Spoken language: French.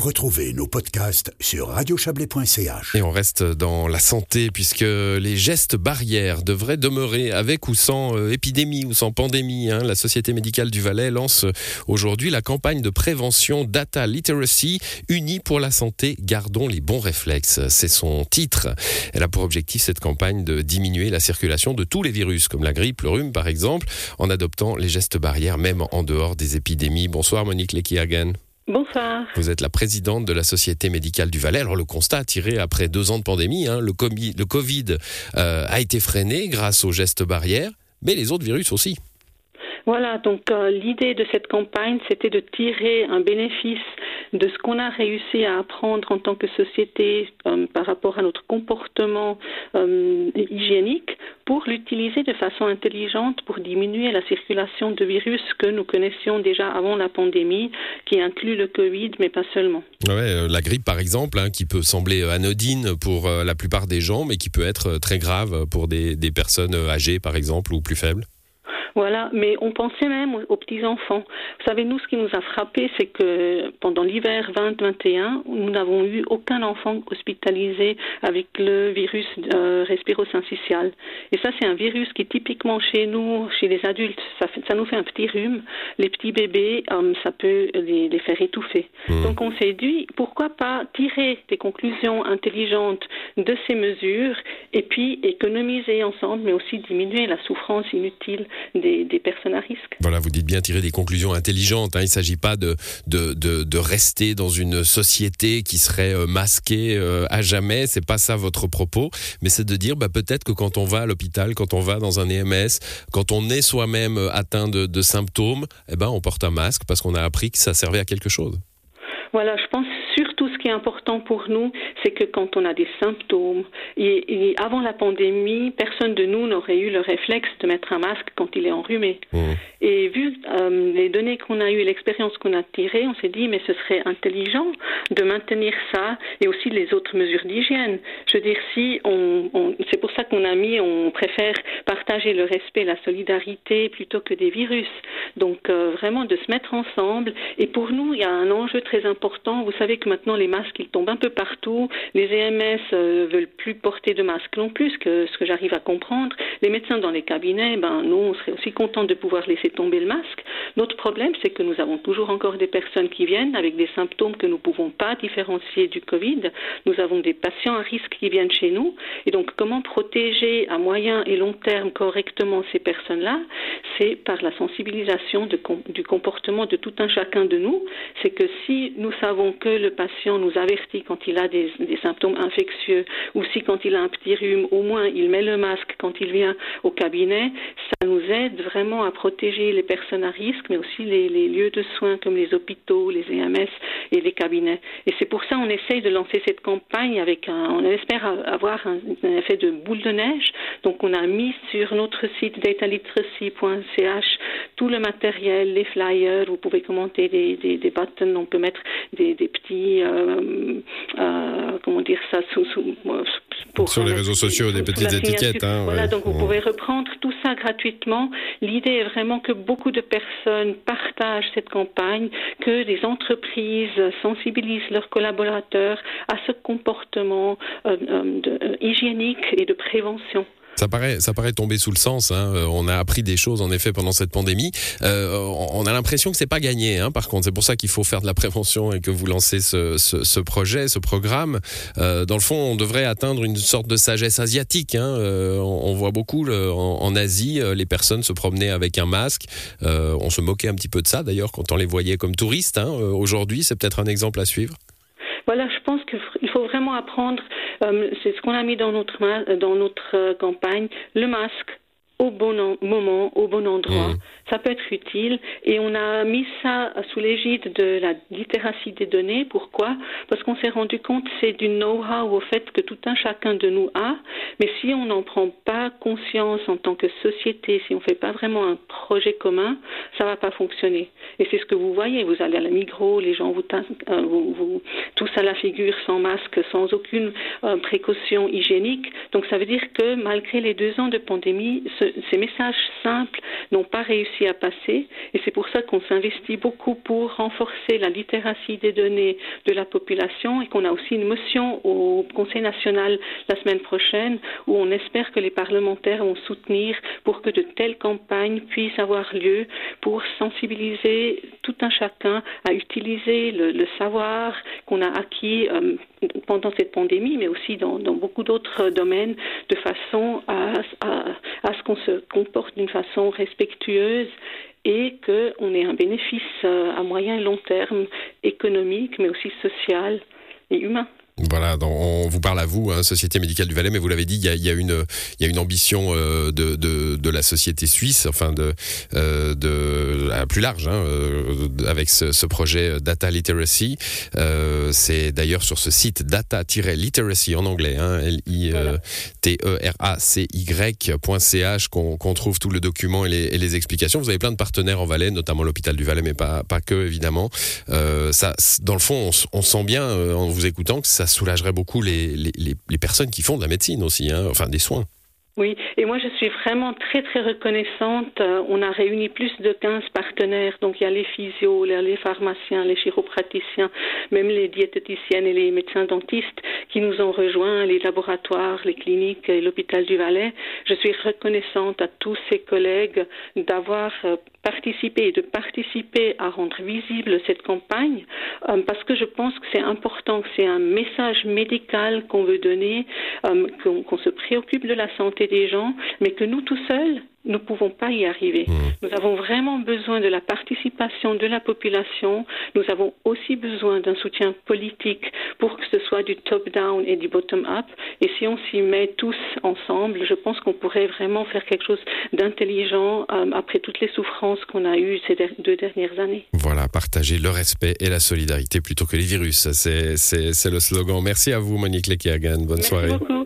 Retrouvez nos podcasts sur radiochablais.ch. Et on reste dans la santé puisque les gestes barrières devraient demeurer avec ou sans euh, épidémie ou sans pandémie. Hein. La Société médicale du Valais lance aujourd'hui la campagne de prévention Data Literacy unie pour la santé. Gardons les bons réflexes. C'est son titre. Elle a pour objectif cette campagne de diminuer la circulation de tous les virus comme la grippe, le rhume par exemple, en adoptant les gestes barrières même en dehors des épidémies. Bonsoir Monique Lekiagan. Bonsoir. Vous êtes la présidente de la Société médicale du Valais. Alors le constat tiré après deux ans de pandémie, hein, le, le, Covid euh, a été freiné grâce aux gestes barrières, mais les autres virus aussi. Voilà, donc euh, l'idée de cette campagne, c'était de tirer un bénéfice de ce qu'on a réussi à apprendre en tant que société euh, par rapport à notre comportement euh, hygiénique pour l'utiliser de façon intelligente pour diminuer la circulation de virus que nous connaissions déjà avant la pandémie, qui inclut le Covid, mais pas seulement. Ouais, la grippe par exemple, hein, qui peut sembler anodine pour la plupart des gens, mais qui peut être très grave pour des personnes âgées par exemple ou plus faibles. Voilà, mais on pensait même aux, petits-enfants. Vous savez, nous, ce qui nous a frappé, c'est que pendant l'hiver 2021, nous n'avons eu aucun enfant hospitalisé avec le virus euh, respiro-syncytial. Et ça, c'est un virus qui, typiquement chez nous, chez les adultes, ça, ça nous fait un petit rhume. Les petits bébés, euh, ça peut les, les faire étouffer. Mmh. Donc, on s'est dit, pourquoi pas tirer des conclusions intelligentes de ces mesures et puis économiser ensemble, mais aussi diminuer la souffrance inutile des, personnes à risque. Voilà, vous dites bien tirer des conclusions intelligentes. Hein. Il ne s'agit pas de, de, de, rester dans une société qui serait euh, masquée euh, à jamais. C'est pas ça votre propos. Mais c'est de dire bah, peut-être que quand on va à l'hôpital, quand on va dans un EMS, quand on est soi-même euh, atteint de, de symptômes, eh ben, on porte un masque parce qu'on a appris que ça servait à quelque chose. Voilà, je pense surtout ce qui est important pour nous, c'est que quand on a des symptômes, et, avant la pandémie, personne de nous n'aurait eu le réflexe de mettre un masque quand il est enrhumé. Mmh. Et vu euh, les données qu'on a eues et l'expérience qu'on a tirée, on s'est dit, mais ce serait intelligent de maintenir ça et aussi les autres mesures d'hygiène. Je veux dire, si on, c'est pour ça qu'on a mis, on préfère partager le respect, la solidarité plutôt que des virus. Donc euh, vraiment de se mettre ensemble. Et pour nous, il y a un enjeu très important. Vous savez que maintenant les masques ils tombent un peu partout. Les EMS euh, veulent plus porter de masques non plus, ce que j'arrive à comprendre. Les médecins dans les cabinets, ben nous on serait aussi contents de pouvoir laisser tomber le masque. Notre problème, c'est que nous avons toujours encore des personnes qui viennent avec des symptômes que nous ne pouvons pas différencier du Covid. Nous avons des patients à risque qui viennent chez nous. Et donc comment protéger à moyen et long terme correctement ces personnes-là Par la sensibilisation du comportement de tout un chacun de nous. C'est que si nous savons que le patient nous avertit quand il a des, symptômes infectieux ou si quand il a un petit rhume, au moins il met le masque quand il vient au cabinet, ça nous aide vraiment à protéger les personnes à risque, mais aussi les, lieux de soins comme les hôpitaux, les EMS et les cabinets. Et c'est pour ça qu'on essaye de lancer cette campagne avec un, on espère avoir un, effet de boule de neige. Donc on a mis sur notre site dataliteracy.ch tout le matériel, les flyers, vous pouvez commenter des, des, des buttons, on peut mettre des, des petits, euh, euh, comment dire ça, sous, sous, pour sur les réseaux sociaux, des petites étiquettes. Hein, voilà, donc vous pouvez reprendre tout ça gratuitement. L'idée est vraiment que beaucoup de personnes partagent cette campagne, que les entreprises sensibilisent leurs collaborateurs à ce comportement euh, euh, hygiénique et de prévention. Ça paraît, ça paraît tomber sous le sens. Hein. Euh, on a appris des choses en effet pendant cette pandémie. Euh, on a l'impression que c'est pas gagné. Hein, par contre, c'est pour ça qu'il faut faire de la prévention et que vous lancez ce, projet, ce programme. Euh, dans le fond, on devrait atteindre une sorte de sagesse asiatique. Hein. On, voit beaucoup en, Asie les personnes se promener avec un masque. on se moquait un petit peu de ça d'ailleurs quand on les voyait comme touristes. Aujourd'hui, c'est peut-être un exemple à suivre. Voilà, je pense qu'il faut vraiment apprendre, c'est ce qu'on a mis dans notre, dans notre euh, campagne, le masque au bon moment, au bon endroit. Mmh. Ça peut être utile. Et on a mis ça sous l'égide de la littératie des données. Pourquoi? Parce qu'on s'est rendu compte c'est du know-how au fait que tout un chacun de nous a. Mais si on n'en prend pas conscience en tant que société, si on ne fait pas vraiment un projet commun, ça va pas fonctionner. Et c'est ce que vous voyez. Vous allez à la Migros, les gens vous, euh, vous, vous tous à la figure, sans masque, sans aucune euh, précaution hygiénique. Donc ça veut dire que malgré les deux ans de pandémie, ce, ces messages simples n'ont pas réussi à passer et c'est pour ça qu'on s'investit beaucoup pour renforcer la littératie des données de la population et qu'on a aussi une motion au Conseil national la semaine prochaine où on espère que les parlementaires vont soutenir pour que de telles campagnes puissent avoir lieu pour sensibiliser tout un chacun à utiliser le, savoir qu'on a acquis euh, pendant cette pandémie, mais aussi dans, beaucoup d'autres domaines, de façon à, à ce qu'on se comporte d'une façon respectueuse et qu'on ait un bénéfice euh, à moyen et long terme économique, mais aussi social et humain. Voilà, on vous parle à vous, hein, Société médicale du Valais, mais vous l'avez dit, il y a, une, ambition euh, de, la société suisse, enfin de, euh, plus large, hein, euh, avec ce, projet Data Literacy. C'est d'ailleurs sur ce site data-literacy en anglais, hein, L-I-T-E-R-A-C-Y.ch qu'on trouve tout le document et les, explications. Vous avez plein de partenaires en Valais, notamment l'hôpital du Valais, mais pas, que évidemment. dans le fond, on, on sent bien en vous écoutant que ça soulagerait beaucoup les, personnes qui font de la médecine aussi, hein, enfin des soins. Oui, et moi je suis vraiment très très reconnaissante. Euh, on a réuni plus de 15 partenaires, donc il y a les physios, les pharmaciens, les chiropraticiens, même les diététiciennes et les médecins dentistes qui nous ont rejoints, les laboratoires, les cliniques et l'hôpital du Valais. Je suis reconnaissante à tous ces collègues d'avoir euh, participé et de participer à rendre visible cette campagne euh, parce que je pense que c'est important, c'est un message médical qu'on veut donner, qu'on se préoccupe de la santé des gens, mais que nous tout seuls, nous ne pouvons pas y arriver. Mmh. Nous avons vraiment besoin de la participation de la population. Nous avons aussi besoin d'un soutien politique pour que ce soit du top-down et du bottom-up. Et si on s'y met tous ensemble, je pense qu'on pourrait vraiment faire quelque chose d'intelligent euh, après toutes les souffrances qu'on a eues ces deux dernières années. Voilà, partager le respect et la solidarité plutôt que les virus. C'est le slogan. Merci à vous, Monique Lekiagan. Bonne Merci soirée. Beaucoup.